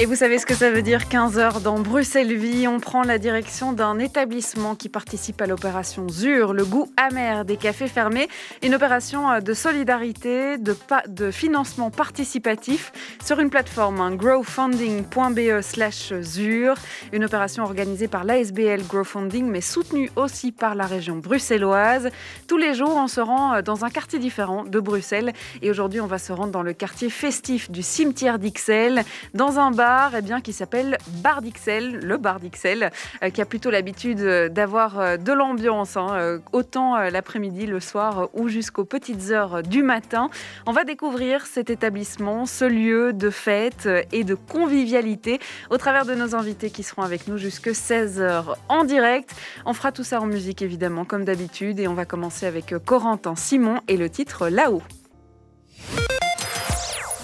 et vous savez ce que ça veut dire 15 heures dans Bruxelles Vie On prend la direction d'un établissement qui participe à l'opération ZUR, le goût amer des cafés fermés. Une opération euh, de solidarité, de, de financement participatif sur une plateforme hein, growfunding.be slash ZUR. Une opération organisée par l'ASBL Growfunding mais soutenue aussi par la région bruxelloise. Tous les jours, on se rend euh, dans un quartier différent de Bruxelles. Et aujourd'hui, on va se rendre dans le quartier festif du cimetière d'Ixelles, dans un bar eh bien, qui s'appelle Bar le Bar euh, qui a plutôt l'habitude euh, d'avoir euh, de l'ambiance, hein, autant l'après-midi, le soir ou jusqu'aux petites heures du matin. On va découvrir cet établissement, ce lieu de fête et de convivialité au travers de nos invités qui seront avec nous jusque 16h en direct. On fera tout ça en musique évidemment, comme d'habitude, et on va commencer avec Corentin Simon et le titre Là-haut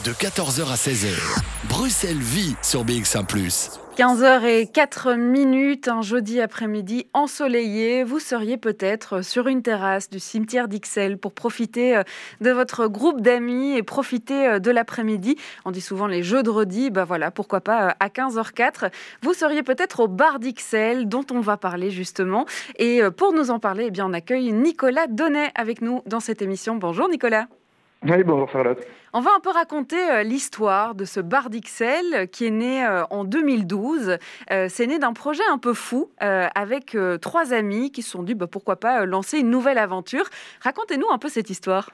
de 14h à 16h. Bruxelles vit sur BX1 ⁇ 15h et 4 minutes, un jeudi après-midi ensoleillé. Vous seriez peut-être sur une terrasse du cimetière d'Ixelles pour profiter euh, de votre groupe d'amis et profiter euh, de l'après-midi. On dit souvent les jeux de redis, bah voilà, pourquoi pas euh, à 15h04. Vous seriez peut-être au bar d'Ixelles dont on va parler justement. Et pour nous en parler, eh bien, on accueille Nicolas Donnet avec nous dans cette émission. Bonjour Nicolas. Oui, bonjour Charlotte. On va un peu raconter euh, l'histoire de ce bar euh, qui est né euh, en 2012. c'est né d'un projet un peu fou avec trois amis qui se sont dit bah, pourquoi pas lancer une nouvelle aventure. Racontez-nous un peu cette histoire.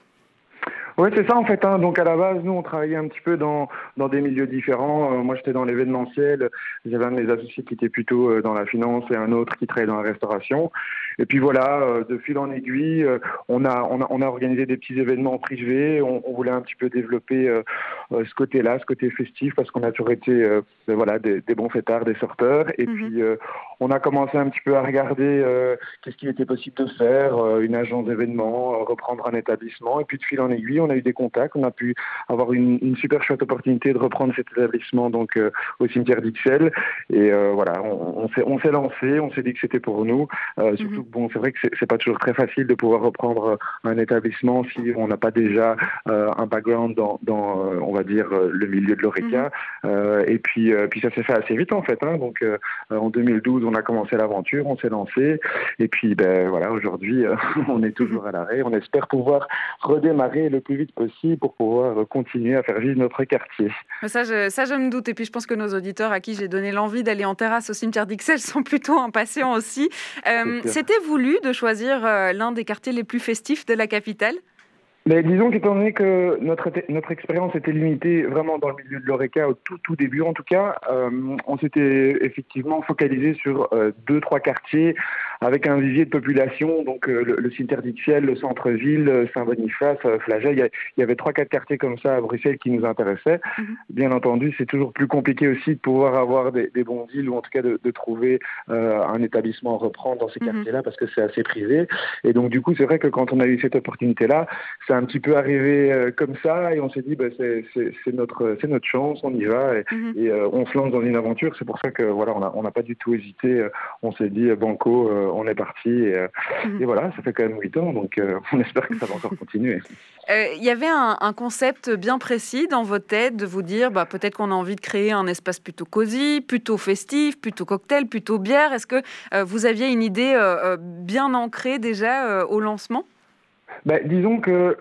Oui, c'est ça en fait. Hein. Donc à la base, nous, on travaillait un petit peu dans, dans des milieux différents. moi, j'étais dans l'événementiel. J'avais un de mes associés qui était plutôt dans la finance et un autre qui travaillait dans la restauration. Et puis voilà, euh, de fil en aiguille, euh, on a, on a, on a organisé des petits événements privés. On, on voulait un petit peu développer euh, ce côté-là, ce côté festif, parce qu'on a toujours été voilà, des, des, bons fêtards, des sorteurs. Et mhm. puis, on a commencé un petit peu à regarder qu'est-ce qu'il était possible de faire, une agence d'événements, reprendre un établissement. Et puis, de fil en aiguille, on a eu des contacts. On a pu avoir une, une super chouette opportunité de reprendre cet établissement donc au cimetière d'Ixelles. Et voilà, on, on s'est lancé, on s'est dit que c'était pour nous. surtout mhm bon, c'est vrai que c'est pas toujours très facile de pouvoir reprendre euh, un établissement si on n'a pas déjà euh, un background dans, dans euh, on va dire, le milieu de l'ORECA. Mhm. et puis, puis ça s'est fait assez vite en fait. Hein. Donc, en 2012, on a commencé l'aventure, on s'est lancé. Et puis, ben voilà, aujourd'hui, on est toujours à l'arrêt. On espère pouvoir redémarrer le plus vite possible pour pouvoir continuer à faire vivre notre quartier. Ça je, ça, je me doute. Et puis, je pense que nos auditeurs à qui j'ai donné l'envie d'aller en terrasse au cimetière d'Ixelles sont plutôt impatients aussi. C'était voulu de choisir euh, l'un des quartiers les plus festifs de la capitale? Mais disons qu'étant donné que notre, notre expérience était limitée vraiment dans le milieu de l'ORECA au tout, tout début, en tout cas, euh, on s'était effectivement focalisé sur euh, deux, trois quartiers avec un vivier de population, donc euh, le, le, d'Ixelles, le centre-ville, Saint-Boniface, Flagey. Il y, avait trois, quatre quartiers comme ça à Bruxelles qui nous intéressaient. Mhm. Bien entendu, c'est toujours plus compliqué aussi de pouvoir avoir des, des bons deals ou en tout cas de, de trouver un établissement à reprendre dans ces mhm. quartiers-là parce que c'est assez privé. Et donc, du coup, c'est vrai que quand on a eu cette opportunité-là, un petit peu arrivé euh, comme ça et on s'est dit bah, c'est notre c'est notre chance, on y va et, mhm. euh, on se lance dans une aventure. C'est pour ça que voilà, on n'a pas du tout hésité. Euh, on s'est dit banco, on est parti mhm. et, voilà, ça fait quand même 8 ans, donc on espère que ça va encore continuer. Il y avait un, concept bien précis dans votre tête de vous dire bah, peut-être qu'on a envie de créer un espace plutôt cosy, plutôt festif, plutôt cocktail, plutôt bière. Est-ce que vous aviez une idée bien ancrée déjà au lancement? Ben, disons que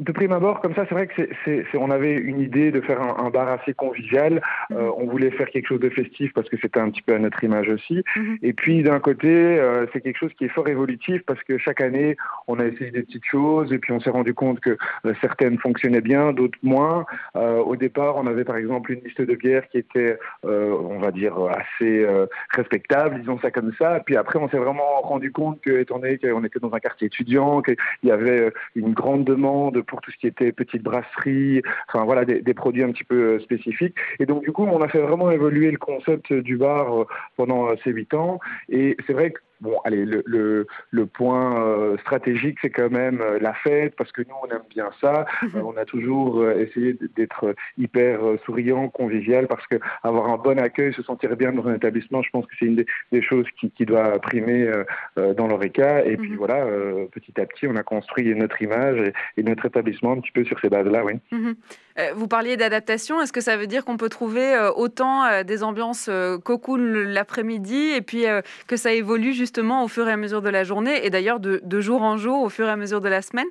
de prime abord, comme ça, c'est vrai que c'est, on avait une idée de faire un, bar assez convivial. Mhm. Euh, on voulait faire quelque chose de festif parce que c'était un petit peu à notre image aussi. Mhm. Et puis d'un côté, euh, c'est quelque chose qui est fort évolutif parce que chaque année, on a essayé des petites choses et puis on s'est rendu compte que euh, certaines fonctionnaient bien, d'autres moins. au départ, on avait par exemple une liste de bières qui était, on va dire, assez respectable, disons ça comme ça. Puis après, on s'est vraiment rendu compte que, étant donné qu'on était dans un quartier étudiant, qu'il y avait une grande demande pour tout ce qui était petite brasserie, enfin voilà, des, produits un petit peu euh, spécifiques. Et donc du coup, on a fait vraiment évoluer le concept du bar euh, pendant euh, ces huit ans. Et c'est vrai que bon, allez, le, le, le point stratégique, c'est quand même la fête, parce que nous, on aime bien ça. on a toujours essayé d'être hyper souriant, convivial, parce que avoir un bon accueil, se sentir bien dans un établissement, je pense que c'est une des, choses qui, qui, doit primer dans l'ORECA. Et puis mhm. voilà, petit à petit, on a construit notre image et, notre établissement un petit peu sur ces bases-là, oui. Mhm. vous parliez d'adaptation. Est-ce que ça veut dire qu'on peut trouver autant des ambiances cocoon l'après-midi et puis que ça évolue justement au fur et à mesure de la journée et d'ailleurs de jour en jour au fur et à mesure de la semaine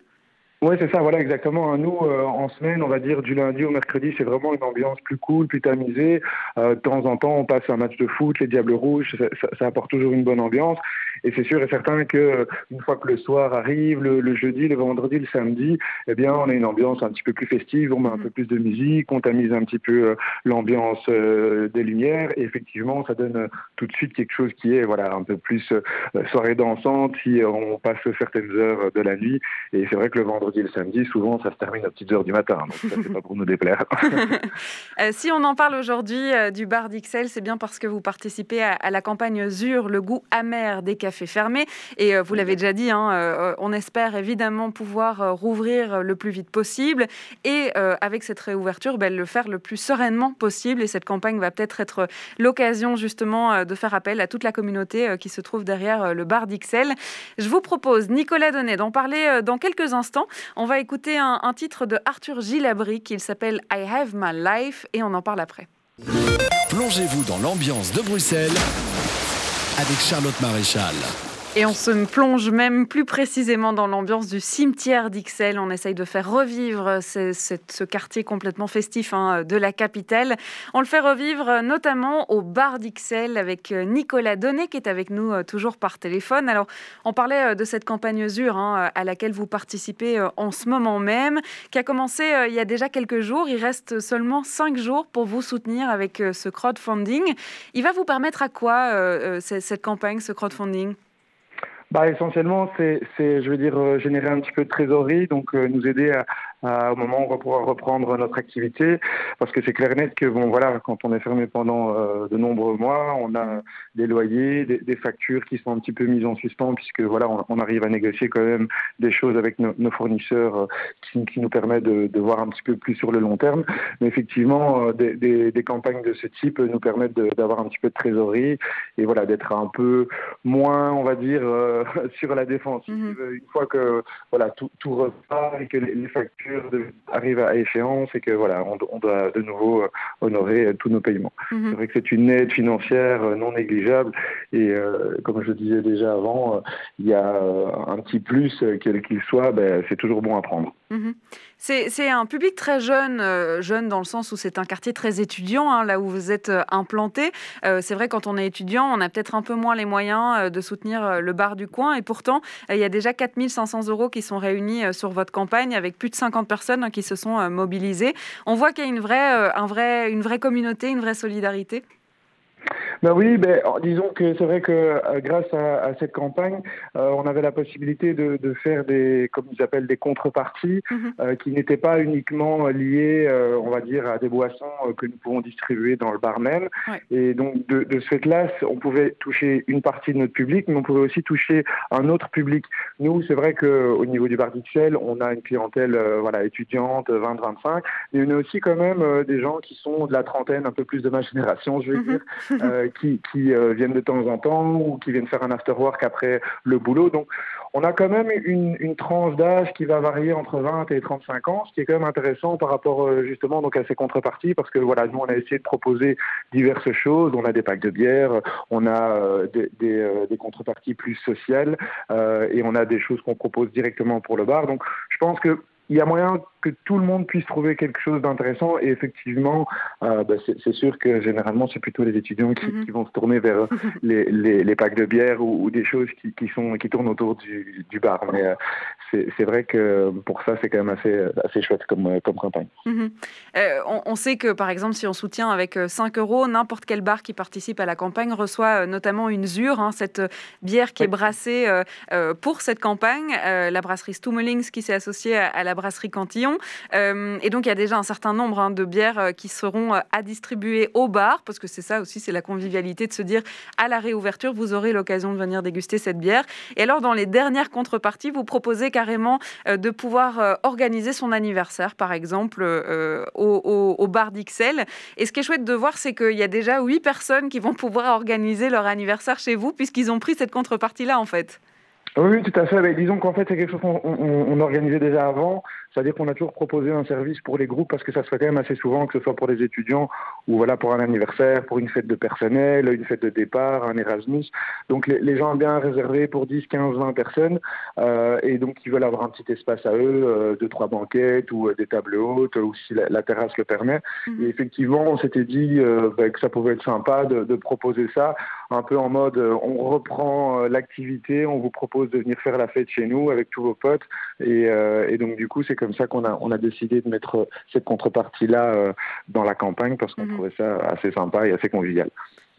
oui, c'est ça, voilà, exactement. Nous, euh, en semaine, on va dire du lundi au mercredi, c'est vraiment une ambiance plus cool, plus tamisée. Euh, de temps en temps, on passe un match de foot, les Diables Rouges, ça, apporte toujours une bonne ambiance. Et c'est sûr et certain que euh, une fois que le soir arrive, le, jeudi, le vendredi, le samedi, eh bien, on a une ambiance un petit peu plus festive, on met un peu plus de musique, on tamise un petit peu l'ambiance des lumières. Et effectivement, ça donne tout de suite quelque chose qui est, voilà, un peu plus soirée dansante si on passe certaines heures de la nuit. Et c'est vrai que le vendredi le samedi, souvent ça se termine à petites heures du matin. Donc ça, c'est pas pour nous déplaire. Euh, si on en parle aujourd'hui euh, du bar d'Ixelles, c'est bien parce que vous participez à, la campagne ZUR, le goût amer des cafés fermés. Et euh, vous l'avez déjà dit, hein, on espère évidemment pouvoir rouvrir le plus vite possible. Et avec cette réouverture, ben, le faire le plus sereinement possible. Et cette campagne va peut-être être, l'occasion justement de faire appel à toute la communauté qui se trouve derrière le bar d'Ixelles. Je vous propose, Nicolas Donnet, d'en parler dans quelques instants. On va écouter un, titre de Arthur Gilabri qui s'appelle I Have My Life et on en parle après. Plongez-vous dans l'ambiance de Bruxelles avec Charlotte Maréchal. Et on se plonge même plus précisément dans l'ambiance du cimetière d'Ixelles. On essaye de faire revivre ce, quartier complètement festif hein, de la capitale. On le fait revivre notamment au bar d'Ixelles avec Nicolas Donnet qui est avec nous euh, toujours par téléphone. Alors, on parlait euh, de cette campagne ZUR hein, à laquelle vous participez euh, en ce moment même, qui a commencé il y a déjà quelques jours. Il reste seulement cinq jours pour vous soutenir avec ce crowdfunding. Il va vous permettre à quoi cette campagne, ce crowdfunding? Bah, essentiellement, c'est, je veux dire, euh, générer un petit peu de trésorerie, donc euh, nous aider à, au moment où on va pouvoir reprendre notre activité, parce que c'est clair et net que bon voilà, quand on est fermé pendant euh, de nombreux mois, on a des loyers, des, factures qui sont un petit peu mises en suspens, puisque voilà, on, arrive à négocier quand même des choses avec nos fournisseurs euh, qui, qui, nous permettent de, de, voir un petit peu plus sur le long terme. Mais effectivement, euh, des, des, des, campagnes de ce type nous permettent d'avoir un petit peu de trésorerie et voilà, d'être un peu moins, on va dire, sur la défensive mm-hmm. une fois que voilà tout, tout repart et que les factures arrive à échéance et que voilà, on, doit de nouveau euh, honorer euh, tous nos paiements. Mhm. C'est vrai que c'est une aide financière euh, non négligeable et comme je le disais déjà avant, il y a un petit plus quel qu'il soit, ben, c'est toujours bon à prendre. Mhm. C'est un public très jeune, euh, jeune dans le sens où c'est un quartier très étudiant, hein, là où vous êtes euh, implanté. Euh, c'est vrai, quand on est étudiant, on a peut-être un peu moins les moyens de soutenir le bar du coin. Et pourtant, il y a déjà 4500 euros qui sont réunis sur votre campagne avec plus de 50 personnes hein, qui se sont mobilisées. On voit qu'il y a une vraie, un vrai, une vraie communauté, une vraie solidarité. Ben oui, ben, disons que c'est vrai que euh, grâce à, à, cette campagne, euh, on avait la possibilité de, de, faire des, comme ils appellent, des contreparties mhm. euh, qui n'étaient pas uniquement liées, on va dire, à des boissons que nous pouvons distribuer dans le bar même. Et donc de, de ce fait-là, on pouvait toucher une partie de notre public, mais on pouvait aussi toucher un autre public. Nous, c'est vrai qu'au niveau du bar d'Ixelles, on a une clientèle voilà, étudiante, 20-25, mais on a aussi quand même des gens qui sont de la trentaine, un peu plus de ma génération, je vais mhm. dire, euh, qui, qui euh, viennent de temps en temps ou qui viennent faire un after work après le boulot. Donc, on a quand même une, une tranche d'âge qui va varier entre 20 et 35 ans, ce qui est quand même intéressant par rapport euh, justement donc à ces contreparties, parce que voilà, nous on a essayé de proposer diverses choses. On a des packs de bière, on a des, des, des, contreparties plus sociales et on a des choses qu'on propose directement pour le bar. Donc, je pense que il y a moyen que tout le monde puisse trouver quelque chose d'intéressant. Et effectivement, euh, bah, c'est sûr que généralement, c'est plutôt les étudiants qui, mhm. qui, vont se tourner vers les, les, les packs de bière ou, ou des choses qui, qui, sont, qui tournent autour du, du bar. Mais euh, c'est vrai que pour ça, c'est quand même assez, assez chouette comme, comme campagne. Mhm. Euh, on, on, sait que, par exemple, si on soutient avec 5 euros, n'importe quel bar qui participe à la campagne reçoit notamment une ZUR, hein, cette bière qui est brassée pour cette campagne. la brasserie Stummelings qui s'est associée à, la brasserie Cantillon. et donc, il y a déjà un certain nombre hein, de bières qui seront à distribuer au bar, parce que c'est ça aussi, c'est la convivialité de se dire à la réouverture, vous aurez l'occasion de venir déguster cette bière. Et alors, dans les dernières contreparties, vous proposez carrément de pouvoir organiser son anniversaire, par exemple, au, au, bar d'Ixelles. Et ce qui est chouette de voir, c'est qu'il y a déjà huit personnes qui vont pouvoir organiser leur anniversaire chez vous, puisqu'ils ont pris cette contrepartie-là, en fait. Oui, tout à fait. Mais disons qu'en fait, c'est quelque chose qu'on organisait déjà avant. C'est-à-dire qu'on a toujours proposé un service pour les groupes parce que ça se fait quand même assez souvent, que ce soit pour les étudiants ou voilà pour un anniversaire, pour une fête de personnel, une fête de départ, un Erasmus. Donc les, gens ont bien réservé pour 10, 15, 20 personnes euh, et donc ils veulent avoir un petit espace à eux, euh, deux, trois banquettes ou euh, des tables hautes ou si la, terrasse le permet. Mhm. Et effectivement, on s'était dit euh, bah, que ça pouvait être sympa de, de, proposer ça un peu en mode on reprend l'activité, on vous propose de venir faire la fête chez nous avec tous vos potes et, et donc du coup c'est comme ça qu'on a, on a décidé de mettre cette contrepartie-là euh, dans la campagne parce qu'on mhm. trouvait ça assez sympa et assez convivial.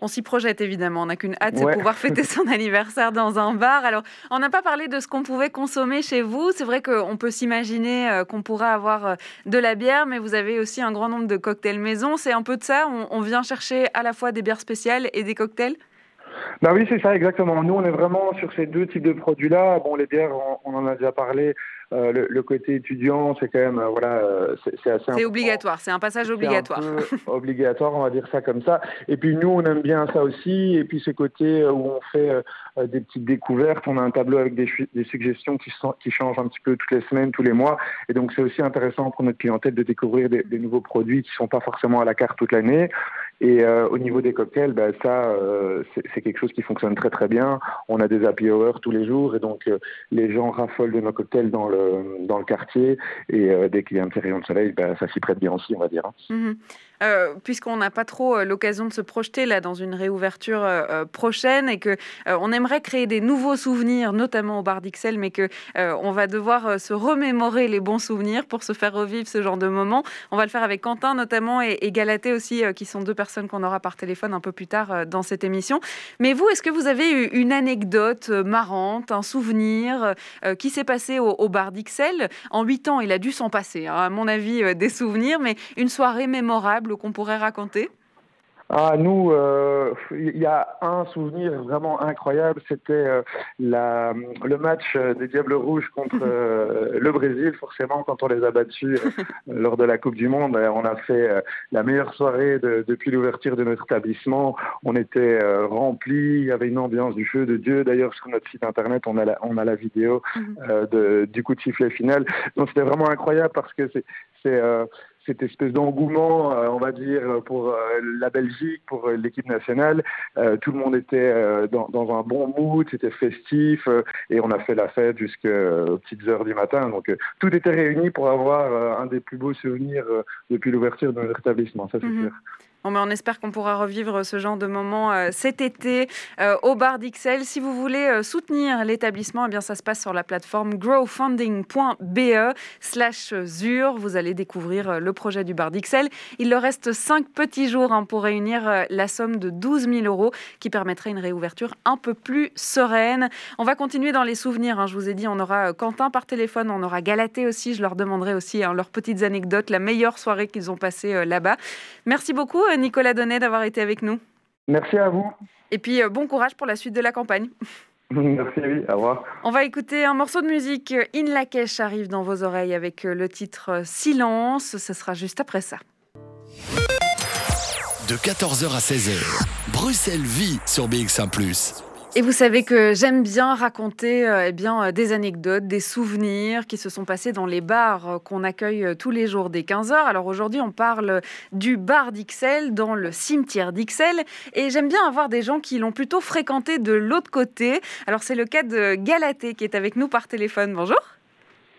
On s'y projette évidemment, on n'a qu'une hâte, c'est pouvoir fêter son anniversaire dans un bar. Alors, on n'a pas parlé de ce qu'on pouvait consommer chez vous. C'est vrai qu'on peut s'imaginer euh, qu'on pourra avoir euh, de la bière, mais vous avez aussi un grand nombre de cocktails maison. C'est un peu de ça, on, vient chercher à la fois des bières spéciales et des cocktails? Bah oui, c'est ça, exactement. Nous, on est vraiment sur ces deux types de produits-là. Bon, les bières, on, en a déjà parlé. Euh, le, côté étudiant, c'est quand même, euh, voilà, euh, c'est assez. C'est obligatoire, c'est un passage obligatoire. obligatoire, on va dire ça comme ça. Et puis nous, on aime bien ça aussi. Et puis ce côté où on fait des petites découvertes, on a un tableau avec des, suggestions qui, changent un petit peu toutes les semaines, tous les mois. Et donc c'est aussi intéressant pour notre clientèle de découvrir des, nouveaux produits qui sont pas forcément à la carte toute l'année. Et euh, au niveau des cocktails, ben, ça, euh, c'est quelque chose qui fonctionne très très bien. On a des happy hours tous les jours et donc euh, les gens raffolent de nos cocktails dans le, dans le quartier. Et dès qu'il y a un petit rayon de soleil, ben, ça s'y prête bien aussi, on va dire. Hein. Euh, puisqu'on n'a pas trop euh, l'occasion de se projeter là dans une réouverture euh, prochaine et que on aimerait créer des nouveaux souvenirs, notamment au bar d'Ixelles, mais que on va devoir se remémorer les bons souvenirs pour se faire revivre ce genre de moments. On va le faire avec Quentin notamment et, et Galatée aussi, qui sont deux personnes qu'on aura par téléphone un peu plus tard dans cette émission. Mais vous, est-ce que vous avez eu une anecdote marrante, un souvenir qui s'est passé au, bar d'Ixelles? En huit ans, il a dû s'en passer, hein, à mon avis, des souvenirs, mais une soirée mémorable qu'on pourrait raconter ah, nous, euh, il y a un souvenir vraiment incroyable, c'était euh, la, le match des Diables Rouges contre euh, le Brésil. Forcément, quand on les a battus lors de la Coupe du Monde, on a fait la meilleure soirée depuis l'ouverture de notre établissement. On était remplis, il y avait une ambiance du feu de Dieu. D'ailleurs, sur notre site internet, on a la, on a la vidéo mhm. de, du coup de sifflet final. Donc, c'était vraiment incroyable parce que c'est cette espèce d'engouement, euh, on va dire, pour euh, la Belgique, pour euh, l'équipe nationale. tout le monde était dans, un bon mood, c'était festif, et on a fait la fête jusqu'aux petites heures du matin. Donc tout était réuni pour avoir un des plus beaux souvenirs depuis l'ouverture de notre établissement, ça c'est mhm. sûr on espère qu'on pourra revivre ce genre de moment euh, cet été euh, au bar d'Ixelles. Si vous voulez euh, soutenir l'établissement, eh bien ça se passe sur la plateforme growfunding.be slash ZUR. Vous allez découvrir le projet du bar d'Ixelles. Il leur reste cinq petits jours hein, pour réunir la somme de 12 000 euros qui permettrait une réouverture un peu plus sereine. On va continuer dans les souvenirs. Hein. Je vous ai dit, on aura Quentin par téléphone, on aura Galaté aussi. Je leur demanderai aussi hein, leurs petites anecdotes, la meilleure soirée qu'ils ont passée là-bas. Merci beaucoup Nicolas Donnet d'avoir été avec nous. Merci à vous. Et puis euh, bon courage pour la suite de la campagne. Merci, oui, au revoir. On va écouter un morceau de musique. In Lakesh arrive dans vos oreilles avec euh, le titre euh, Silence. Ce sera juste après ça. De 14h à 16h, Bruxelles vit sur BX1 ⁇ et vous savez que j'aime bien raconter euh, eh bien, euh, des anecdotes, des souvenirs qui se sont passés dans les bars euh, qu'on accueille tous les jours dès 15h. Alors aujourd'hui, on parle du bar d'Ixelles dans le cimetière d'Ixelles. Et j'aime bien avoir des gens qui l'ont plutôt fréquenté de l'autre côté. Alors c'est le cas de Galatée qui est avec nous par téléphone. Bonjour.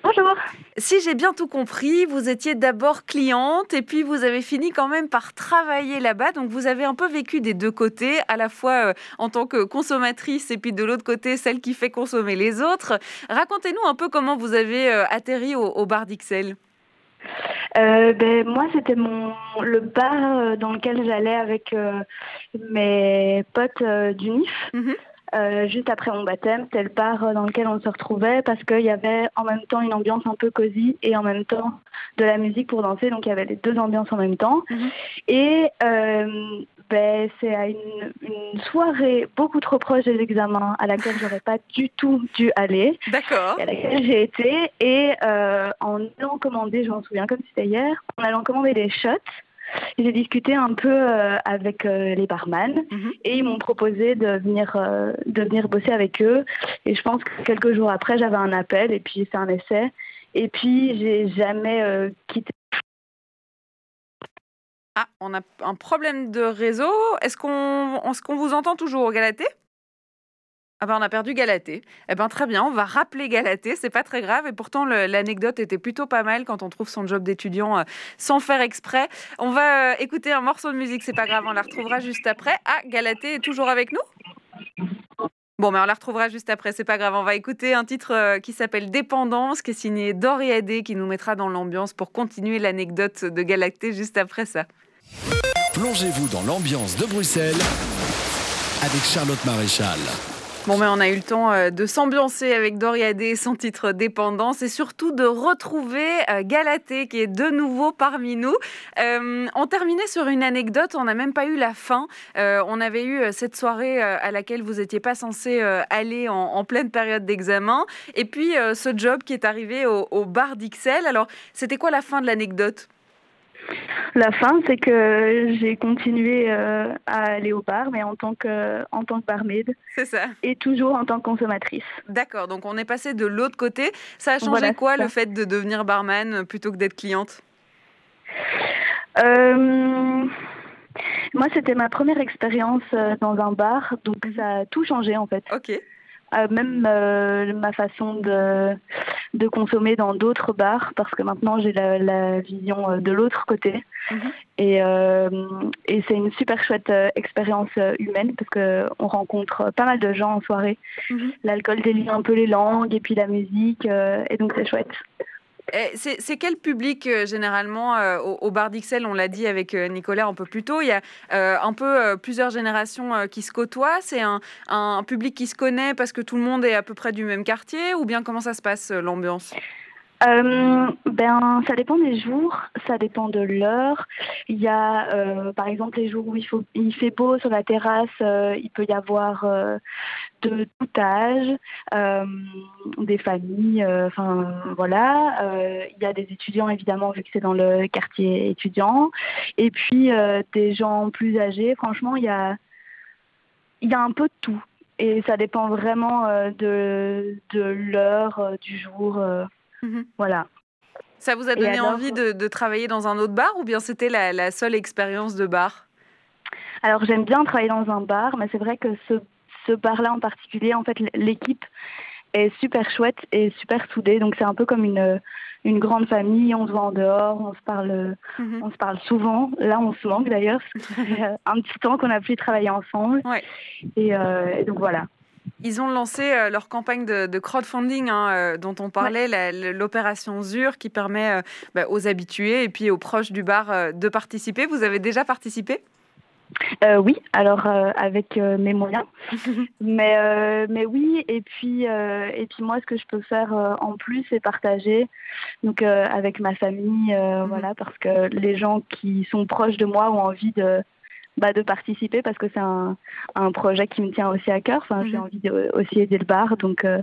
Bonjour. Si j'ai bien tout compris, vous étiez d'abord cliente et puis vous avez fini quand même par travailler là-bas. Donc vous avez un peu vécu des deux côtés, à la fois euh, en tant que consommatrice et puis de l'autre côté celle qui fait consommer les autres. Racontez-nous un peu comment vous avez euh, atterri au, bar d'Ixelles. Euh, ben, moi, c'était mon le bar dans lequel j'allais avec mes potes du NIF. Mhm. Euh, juste après mon baptême, le bar dans lequel on se retrouvait parce qu'il y avait en même temps une ambiance un peu cosy et en même temps de la musique pour danser. Donc il y avait les deux ambiances en même temps. Mhm. Et euh, ben, c'est à une, une, soirée beaucoup trop proche des examens à laquelle j'aurais pas du tout dû aller. D'accord. À laquelle j'ai été. Et euh, en allant commander, je m'en souviens comme c'était hier, en allant commander des shots, j'ai discuté un peu euh, avec euh, les barman mhm. et ils m'ont proposé de venir, euh, de venir bosser avec eux. Et je pense que quelques jours après, j'avais un appel et puis j'ai fait un essai. Et puis, j'ai jamais quitté. Ah, on a un problème de réseau. Est-ce qu'on est qu'on vous entend toujours, Galatée ah ben on a perdu Galatée. Eh ben très bien, on va rappeler Galatée, c'est pas très grave et pourtant l'anecdote était plutôt pas mal quand on trouve son job d'étudiant euh, sans faire exprès. On va euh, écouter un morceau de musique, c'est pas grave, on la retrouvera juste après. Ah, Galatée est toujours avec nous? Bon, mais on la retrouvera juste après, c'est pas grave. On va écouter un titre euh, qui s'appelle Dépendance, qui est signé Doriadé, qui nous mettra dans l'ambiance pour continuer l'anecdote de Galatée juste après ça. Plongez-vous dans l'ambiance de Bruxelles avec Charlotte Maréchal. Bon, mais on a eu le temps euh, de s'ambiancer avec Doriadé, son titre Dépendance, et surtout de retrouver euh, Galatée, qui est de nouveau parmi nous. Euh, on terminait sur une anecdote, on n'a même pas eu la fin. on avait eu cette soirée à laquelle vous n'étiez pas censé aller en, pleine période d'examen, et puis ce job qui est arrivé au, au bar d'Ixelles. Alors, c'était quoi la fin de l'anecdote? La fin, c'est que j'ai continué euh, à aller au bar, mais en tant que, en tant que barmaid. C'est ça. Et toujours en tant que consommatrice. D'accord, donc on est passé de l'autre côté. Ça a changé quoi le fait de devenir barman plutôt que d'être cliente? Euh, Moi, c'était ma première expérience euh, dans un bar, donc ça a tout changé en fait. Ok. Même ma façon de de consommer dans d'autres bars parce que maintenant j'ai la, vision euh, de l'autre côté. Mhm. Et, euh, et c'est une super chouette euh, expérience humaine parce qu'on rencontre pas mal de gens en soirée. Mhm. L'alcool délie un peu les langues et puis la musique et donc c'est chouette. Eh, c'est quel public euh, généralement euh, au, bar d'Ixelles? On l'a dit avec euh, Nicolas un peu plus tôt. Il y a un peu plusieurs générations qui se côtoient. C'est un, un, public qui se connaît parce que tout le monde est à peu près du même quartier? Ou bien comment ça se passe l'ambiance? Euh, ben, ça dépend des jours, ça dépend de l'heure. Il y a, euh, par exemple, les jours où il, faut, il fait beau sur la terrasse, euh, il peut y avoir euh, de tout âge, euh, des familles, enfin voilà. il y a des étudiants évidemment vu que c'est dans le quartier étudiant, et puis des gens plus âgés. Franchement, il y a, il y a un peu de tout, et ça dépend vraiment de de l'heure du jour. Mhm. Voilà. Ça vous a donné envie de, travailler dans un autre bar ou bien c'était la, seule expérience de bar? Alors j'aime bien travailler dans un bar, mais c'est vrai que ce, ce bar-là en particulier, en fait, l'équipe est super chouette et super soudée. Donc c'est un peu comme une, une grande famille. On se voit en dehors, on se parle, mhm. on se parle souvent. Là, on se manque d'ailleurs. un petit temps qu'on a pu travailler ensemble. Et, euh, et donc voilà. Ils ont lancé euh, leur campagne de, crowdfunding hein, euh, dont on parlait, l'opération ZUR, qui permet euh, bah, aux habitués et puis aux proches du bar de participer. Vous avez déjà participé? Oui, alors avec mes moyens, mais mais oui et puis et puis moi ce que je peux faire en plus c'est partager donc avec ma famille mhm. voilà parce que les gens qui sont proches de moi ont envie de bah, de participer parce que c'est un, un, projet qui me tient aussi à cœur. Enfin, J'ai mhm. envie de, aussi aider le bar. Donc, euh,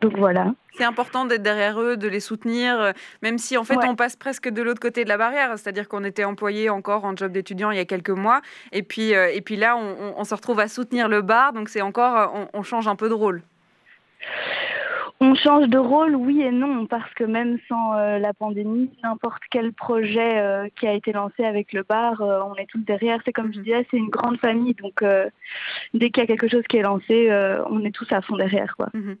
donc voilà. C'est important d'être derrière eux, de les soutenir, euh, même si en fait on passe presque de l'autre côté de la barrière. C'est-à-dire qu'on était employé encore en job d'étudiant il y a quelques mois. Et puis, euh, et puis là, on, on, se retrouve à soutenir le bar. Donc c'est encore, on, on change un peu de rôle. On change de rôle, oui et non, parce que même sans euh, la pandémie, n'importe quel projet euh, qui a été lancé avec le bar, euh, on est tous derrière. C'est comme je mhm. disais, c'est une grande famille, donc dès qu'il y a quelque chose qui est lancé, on est tous à fond derrière. Quoi. Mhm.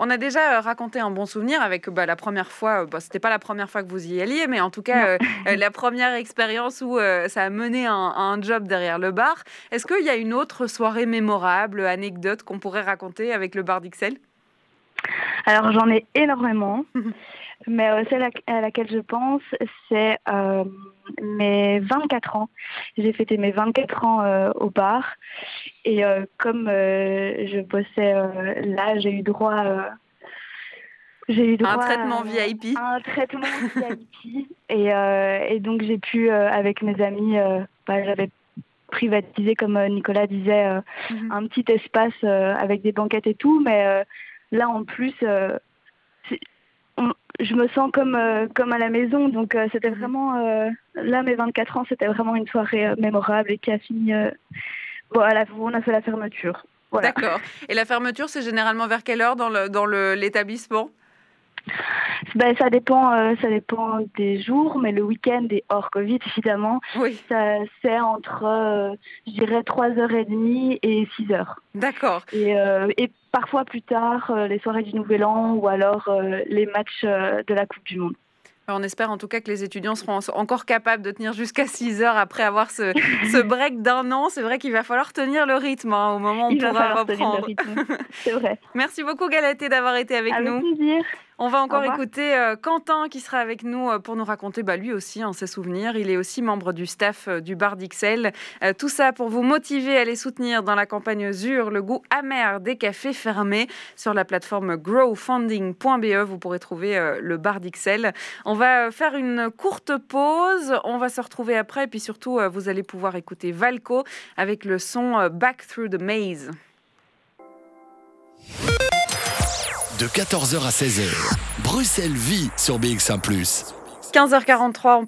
On a déjà raconté un bon souvenir avec bah, la première fois, bah, c'était pas la première fois que vous y alliez, mais en tout cas la première expérience où ça a mené un, un, job derrière le bar. Est-ce qu'il y a une autre soirée mémorable, anecdote qu'on pourrait raconter avec le bar d'Ixelles? Alors j'en ai énormément. Mais euh, celle à, laquelle je pense, c'est euh, mes 24 ans. J'ai fêté mes 24 ans euh, au bar. Et comme je bossais là, j'ai eu droit... j'ai eu droit un traitement VIP. Un traitement VIP. Et, et donc j'ai pu, avec mes amis, bah, j'avais privatisé, comme Nicolas disait, mhm. un petit espace avec des banquettes et tout. Mais là, en plus, je me sens comme, euh, comme à la maison. Donc euh, c'était vraiment, euh, là mes 24 ans, c'était vraiment une soirée mémorable et qui a fini, bon, à la, on a fait la fermeture. D'accord. Et la fermeture, c'est généralement vers quelle heure dans l'établissement dans ben, ça dépend, euh, ça dépend des jours, mais le week-end est hors Covid évidemment. Oui. c'est entre, euh, je dirais, 3h30 et 6h. D'accord. Et, euh, et, parfois plus tard, les soirées du Nouvel An ou alors les matchs de la Coupe du Monde. On espère en tout cas que les étudiants seront encore capables de tenir jusqu'à 6 heures après avoir ce, ce break d'un an. C'est vrai qu'il va falloir tenir le rythme hein, au moment où on pourra reprendre. C'est vrai. Merci beaucoup Galatée d'avoir été avec, avec nous. Plaisir. On va encore écouter euh, Quentin qui sera avec nous euh, pour nous raconter bah, lui aussi hein, ses souvenirs. Il est aussi membre du staff euh, du bar d'Ixelles. tout ça pour vous motiver à les soutenir dans la campagne ZUR, le goût amer des cafés fermés. Sur la plateforme growfunding.be, vous pourrez trouver le bar d'Ixelles. On va faire une courte pause. On va se retrouver après. Et puis surtout, vous allez pouvoir écouter Valco avec le son Back Through the Maze de 14h à 16h. Bruxelles vit sur BX1 ⁇ 15h43,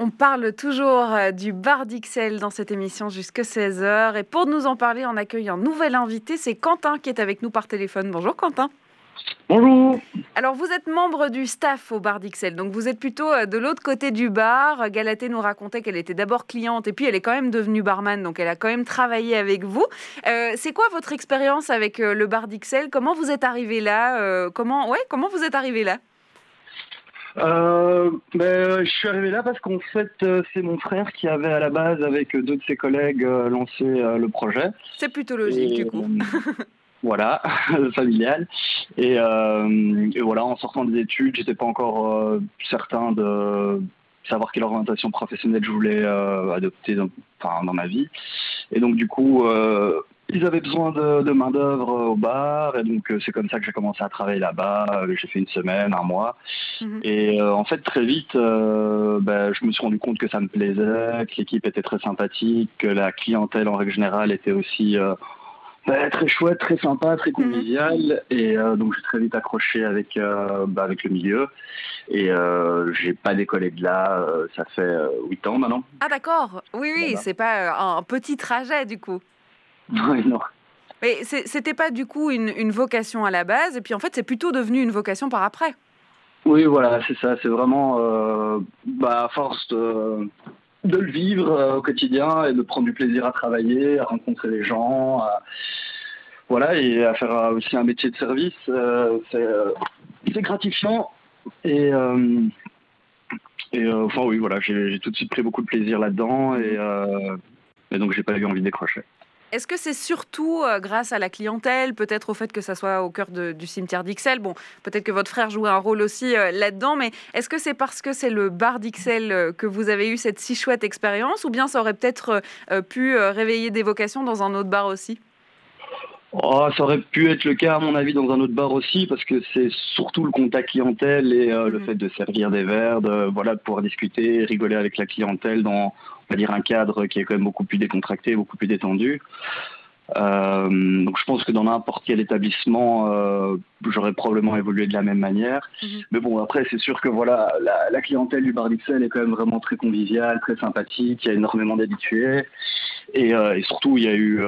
on, parle toujours euh, du bar d'Ixelles dans cette émission jusqu'à 16h. Et pour nous en parler, on accueille un nouvel invité, c'est Quentin qui est avec nous par téléphone. Bonjour Quentin. Bonjour. Alors, vous êtes membre du staff au bar d'Ixelles, donc vous êtes plutôt euh, de l'autre côté du bar. Galatée nous racontait qu'elle était d'abord cliente et puis elle est quand même devenue barman, donc elle a quand même travaillé avec vous. Euh, c'est quoi votre expérience avec euh, le bar d'Ixelles? Comment vous êtes arrivé là? Comment, ouais, comment vous êtes arrivé là? Ben, je suis arrivé là parce qu'en fait, c'est mon frère qui avait à la base, avec deux de ses collègues, lancé le projet. C'est plutôt logique, du coup. voilà, familial. Euh, et, voilà, en sortant des études, j'étais pas encore euh, certain de savoir quelle orientation professionnelle je voulais euh, adopter dans, dans ma vie. Et donc du coup, ils avaient besoin de, main d'œuvre au bar, et donc c'est comme ça que j'ai commencé à travailler là-bas. J'ai fait une semaine, un mois, mhm. et en fait très vite, ben, je me suis rendu compte que ça me plaisait, que l'équipe était très sympathique, que la clientèle en règle générale était aussi très chouette, très sympa, très mhm. convivial. Et euh, donc j'ai très vite accroché avec, euh, bah, avec le milieu. Et euh, j'ai pas décollé de là, ça fait 8 ans maintenant. Ah d'accord, oui, oui, c'est pas un petit trajet du coup. Oui, non. Mais c'était pas du coup une, une, vocation à la base, et puis en fait c'est plutôt devenu une vocation par après. Oui, voilà, c'est ça. C'est vraiment, bah, à force de, de le vivre euh, au quotidien et de prendre du plaisir à travailler, à rencontrer les gens, voilà, et à faire euh, aussi un métier de service. Euh, c'est gratifiant et, et enfin oui, voilà, j'ai tout de suite pris beaucoup de plaisir là-dedans et, et donc j'ai pas eu envie de décrocher. Est-ce que c'est surtout euh, grâce à la clientèle, peut-être au fait que ça soit au cœur du cimetière d'Ixelles? Bon, peut-être que votre frère jouait un rôle aussi euh, là-dedans, mais est-ce que c'est parce que c'est le bar d'Ixelles euh, que vous avez eu cette si chouette expérience, ou bien ça aurait peut-être pu réveiller des vocations dans un autre bar aussi? Oh, ça aurait pu être le cas, à mon avis, dans un autre bar aussi, parce que c'est surtout le contact clientèle et le mmh. fait de servir des verres, de, voilà, de pouvoir discuter, rigoler avec la clientèle dans, on va dire, un cadre qui est quand même beaucoup plus décontracté, beaucoup plus détendu. Euh, donc je pense que dans n'importe quel établissement, euh, j'aurais probablement évolué de la même manière. Mhm. Mais bon, après, c'est sûr que voilà, la, clientèle du bar d'Ixelles est quand même vraiment très conviviale, très sympathique. Il y a énormément d'habitués. Et, euh, et, surtout, il y a eu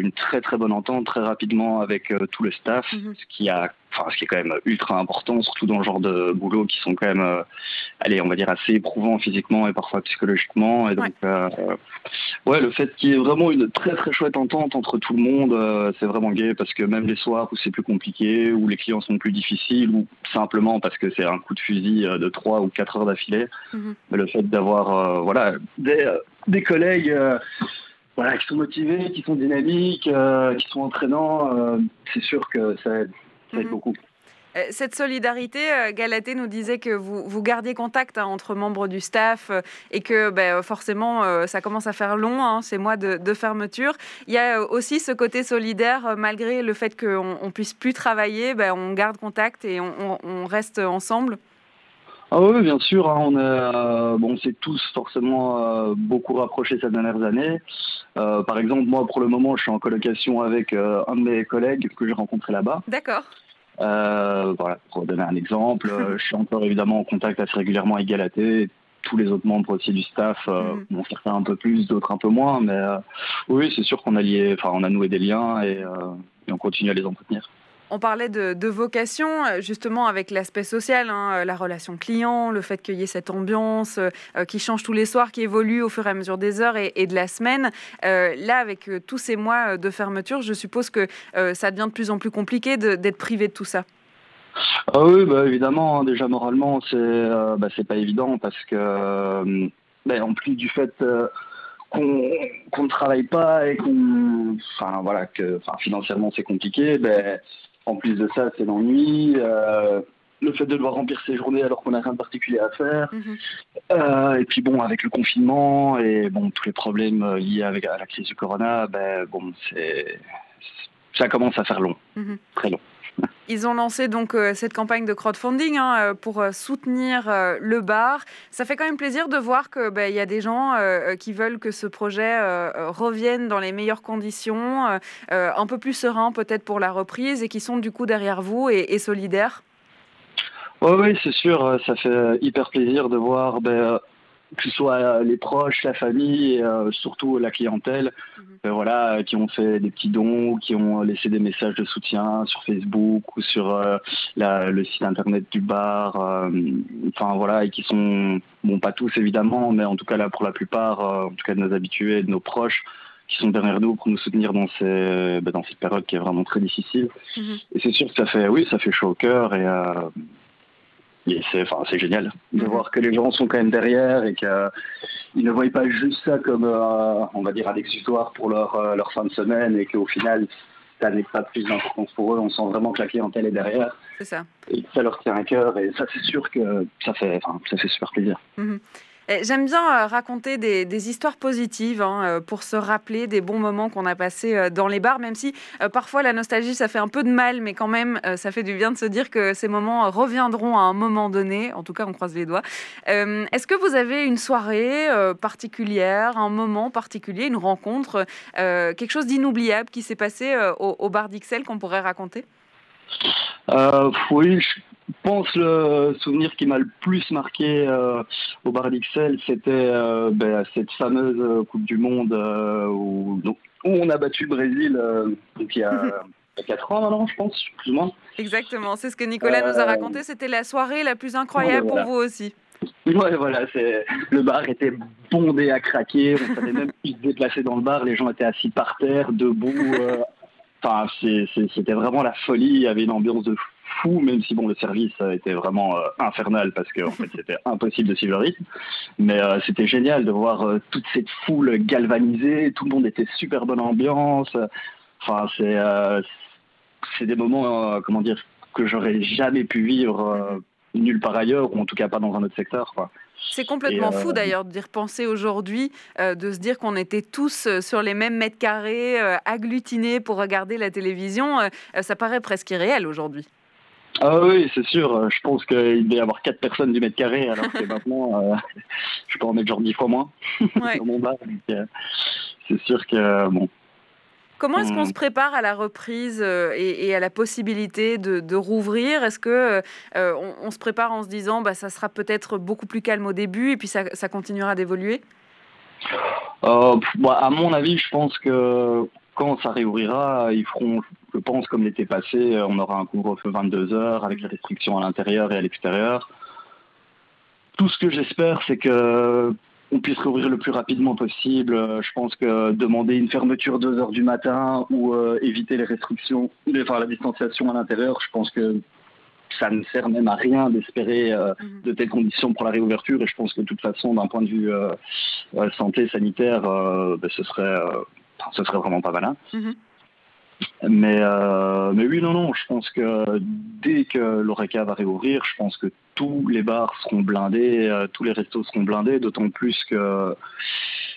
une très très bonne entente très rapidement avec tout le staff, mhm. ce qui a enfin, ce qui est quand même ultra important, surtout dans le genre de boulot qui sont quand même, euh, allez, on va dire assez éprouvants physiquement et parfois psychologiquement. Et donc, euh, ouais, le fait qu'il y ait vraiment une très très chouette entente entre tout le monde, euh, c'est vraiment gay parce que même les soirs où c'est plus compliqué, où les clients sont plus difficiles, ou simplement parce que c'est un coup de fusil de 3 ou 4 heures d'affilée, mhm. le fait d'avoir, voilà, des, des collègues voilà, qui sont motivés, qui sont dynamiques, qui sont entraînants, c'est sûr que ça aide. Mhm. beaucoup. Euh, cette solidarité, euh, Galatée nous disait que vous, vous gardiez contact hein, entre membres du staff euh, et que ben, forcément ça commence à faire long, hein, ces mois de, fermeture. Il y a aussi ce côté solidaire, malgré le fait qu'on ne puisse plus travailler, ben, on garde contact et on, reste ensemble. Ah oui, bien sûr. Hein, on bon, s'est tous forcément beaucoup rapprochés ces dernières années. par exemple, moi, pour le moment, je suis en colocation avec un de mes collègues que j'ai rencontré là-bas. D'accord. Euh, voilà, pour donner un exemple, euh, je suis encore évidemment en contact assez régulièrement avec Galaté. Tous les autres membres aussi du staff, euh, mm. bon, certains un peu plus, d'autres un peu moins, mais oui, c'est sûr qu'on a lié, enfin, on a noué des liens et on continue à les entretenir. On parlait de, vocation, euh, justement avec l'aspect social, hein, euh, la relation client, le fait qu'il y ait cette ambiance euh, qui change tous les soirs, qui évolue au fur et à mesure des heures et, de la semaine. là, avec tous ces mois de fermeture, je suppose que ça devient de plus en plus compliqué d'être privé de tout ça. Ah oui, bah, évidemment, hein, déjà moralement, c'est bah, pas évident parce que, bah, en plus du fait qu'on ne travaille pas et qu'on, voilà, que, financièrement c'est compliqué, ben en plus de ça, c'est l'ennui. Euh, le fait de devoir remplir ses journées alors qu'on n'a rien de particulier à faire. Mhm. Euh, et puis bon, avec le confinement et bon tous les problèmes euh, liés avec à la crise du corona, ben bon, c'est ça commence à faire long, mhm. très long. Ils ont lancé donc euh, cette campagne de crowdfunding hein, euh, pour euh, soutenir le bar. Ça fait quand même plaisir de voir qu'il ben, y a des gens qui veulent que ce projet revienne dans les meilleures conditions, un peu plus serein peut-être pour la reprise et qui sont du coup derrière vous et, solidaires. oui, c'est sûr, ça fait hyper plaisir de voir ben, que ce soit euh, les proches, la famille, et, euh, surtout la clientèle, mhm. euh, voilà, qui ont fait des petits dons, qui ont laissé des messages de soutien sur Facebook ou sur le site internet du bar, enfin voilà, et qui sont, bon pas tous évidemment, mais en tout cas là pour la plupart, en tout cas de nos habitués, de nos proches, qui sont derrière nous pour nous soutenir dans ces bah, dans cette période qui est vraiment très difficile. Mhm. Et c'est sûr que ça fait, oui, ça fait chaud au cœur et c'est enfin, génial de voir que les gens sont quand même derrière et qu'ils ne voient pas juste ça comme, euh, on va dire, un exutoire pour leur, euh, leur fin de semaine et qu'au final, ça n'est pas plus d'importance pour eux. On sent vraiment que la clientèle est derrière. C'est ça. Et ça leur tient à cœur et ça, c'est sûr que ça fait, enfin, ça fait super plaisir. Mhm. J'aime bien euh, raconter des, histoires positives hein, euh, pour se rappeler des bons moments qu'on a passés euh, dans les bars, même si parfois la nostalgie, ça fait un peu de mal, mais quand même, ça fait du bien de se dire que ces moments reviendront à un moment donné. En tout cas, on croise les doigts. Est-ce que vous avez une soirée particulière, un moment particulier, une rencontre, quelque chose d'inoubliable qui s'est passé au, au bar d'Ixelles qu'on pourrait raconter? Oui, je pense le souvenir qui m'a le plus marqué euh, au bar d'Ixelles, c'était euh, ben, cette fameuse euh, Coupe du Monde où, on a battu le Brésil il y a. 4 ans maintenant, je pense, plus ou moins. Exactement, c'est ce que Nicolas nous a raconté. C'était la soirée la plus incroyable pour vous aussi. Ouais, voilà, c'est le bar était bondé à craquer. On savait même plus se déplacer dans le bar. Les gens étaient assis par terre, debout. Enfin, c'était vraiment la folie. Il y avait une ambiance de fou, même si bon le service était vraiment euh, infernal parce que en fait c'était impossible de suivre le rythme. Mais euh, c'était génial de voir euh, toute cette foule galvanisée, tout le monde était super bonne ambiance. Enfin c'est c'est des moments comment dire que j'aurais jamais pu vivre nulle part ailleurs ou en tout cas pas dans un autre secteur quoi. C'est complètement fou d'ailleurs d'y repenser aujourd'hui, de se dire qu'on était tous sur les mêmes mètres carrés, agglutinés pour regarder la télévision. ça paraît presque irréel aujourd'hui. Ah oui, c'est sûr. Je pense qu'il devait y avoir 4 personnes du mètre carré, alors que maintenant, euh, je peux en mettre genre 10 fois moins dans mon bar. Euh, c'est sûr que, bon. Comment est-ce qu'on se prépare à la reprise euh, et, à la possibilité de, rouvrir? Est-ce que on, se prépare en se disant, bah, ça sera peut-être beaucoup plus calme au début et puis ça, continuera d'évoluer? Bah, À mon avis, je pense que quand ça réouvrira, ils feront, je pense, comme l'été passé, on aura un couvre-feu 22 heures avec les restrictions à l'intérieur et à l'extérieur. Tout ce que j'espère, c'est que on puisse rouvrir le plus rapidement possible. Je pense que demander une fermeture 2 heures du matin ou euh, éviter les restrictions, enfin la distanciation à l'intérieur, je pense que ça ne sert même à rien d'espérer euh, mhm. de telles conditions pour la réouverture. Et je pense que de toute façon, d'un point de vue euh, santé sanitaire, ben, ce serait ce serait vraiment pas malin. Mhm. Mais, euh, mais oui, non, non, je pense que dès que l'ORECA va réouvrir, je pense que tous les bars seront blindés, euh, tous les restos seront blindés, d'autant plus que,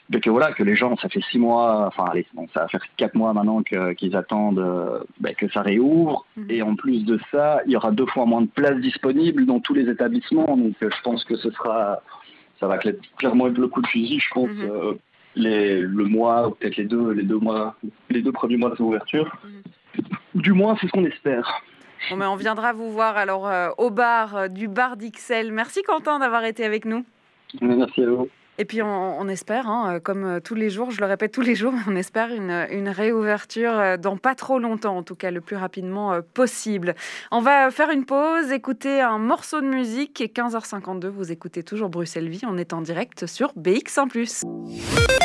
ben que voilà que les gens, ça fait six mois, enfin allez, bon, ça va faire quatre mois maintenant qu'ils attendent euh, ben, que ça réouvre, mhm. et en plus de ça, il y aura deux fois moins de places disponibles dans tous les établissements, donc je pense que ce sera, ça va clairement être le coup de fusil, je pense. Mhm les, le mois, ou peut-être les deux, les deux mois, les deux premiers mois de ouverture. Mhm. Du moins, c'est ce qu'on espère. Bon, mais on viendra vous voir alors euh, au bar euh, du bar d'Ixelles. Merci Quentin d'avoir été avec nous. Merci à vous. Et puis on, espère, hein, comme euh, tous les jours, je le répète tous les jours, on espère une, une réouverture dans pas trop longtemps, en tout cas le plus rapidement possible. On va faire une pause, écouter un morceau de musique et 15h52, vous écoutez toujours Bruxelles Vie, on est en direct sur BX1 ⁇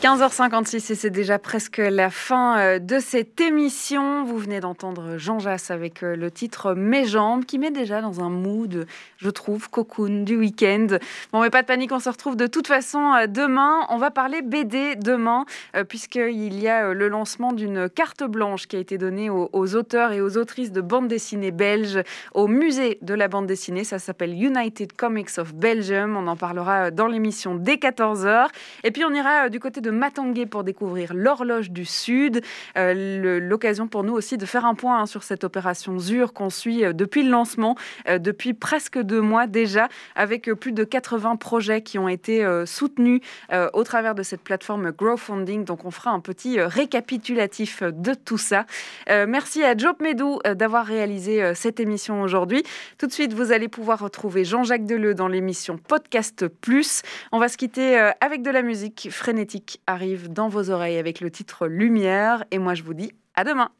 15h56 et c'est déjà presque la fin euh, de cette émission. Vous venez d'entendre Jean Jass avec euh, le titre Mes jambes qui met déjà dans un mood, je trouve, cocoon du week-end. Bon, mais pas de panique, on se retrouve de toute façon euh, demain. On va parler BD demain puisqu'il y a le lancement d'une carte blanche qui a été donnée aux, auteurs et aux autrices de bande dessinée belges au musée de la bande dessinée. Ça s'appelle United Comics of Belgium. On en parlera dans l'émission dès 14h. Et puis on ira du côté de de pour découvrir l'horloge du Sud. Euh, l'occasion pour nous aussi de faire un point hein, sur cette opération ZUR qu'on suit euh, depuis le lancement, euh, depuis presque deux mois déjà, avec plus de 80 projets qui ont été soutenus au travers de cette plateforme Growfunding. Donc on fera un petit récapitulatif de tout ça. merci à Job Medou d'avoir réalisé cette émission aujourd'hui. Tout de suite, vous allez pouvoir retrouver Jean-Jacques Deleu dans l'émission Podcast Plus. On va se quitter avec de la musique frénétique arrive dans vos oreilles avec le titre Lumière. Et moi, je vous dis à demain.